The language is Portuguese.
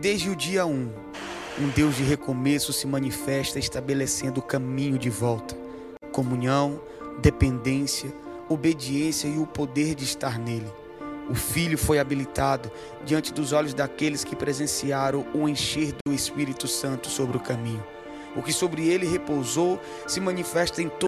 desde o dia 1, um, Deus de recomeço se manifesta estabelecendo o caminho de volta, comunhão, dependência, obediência e o poder de estar nele. O Filho foi habilitado diante dos olhos daqueles que presenciaram o encher do Espírito Santo sobre o caminho. O que sobre ele repousou se manifesta em todo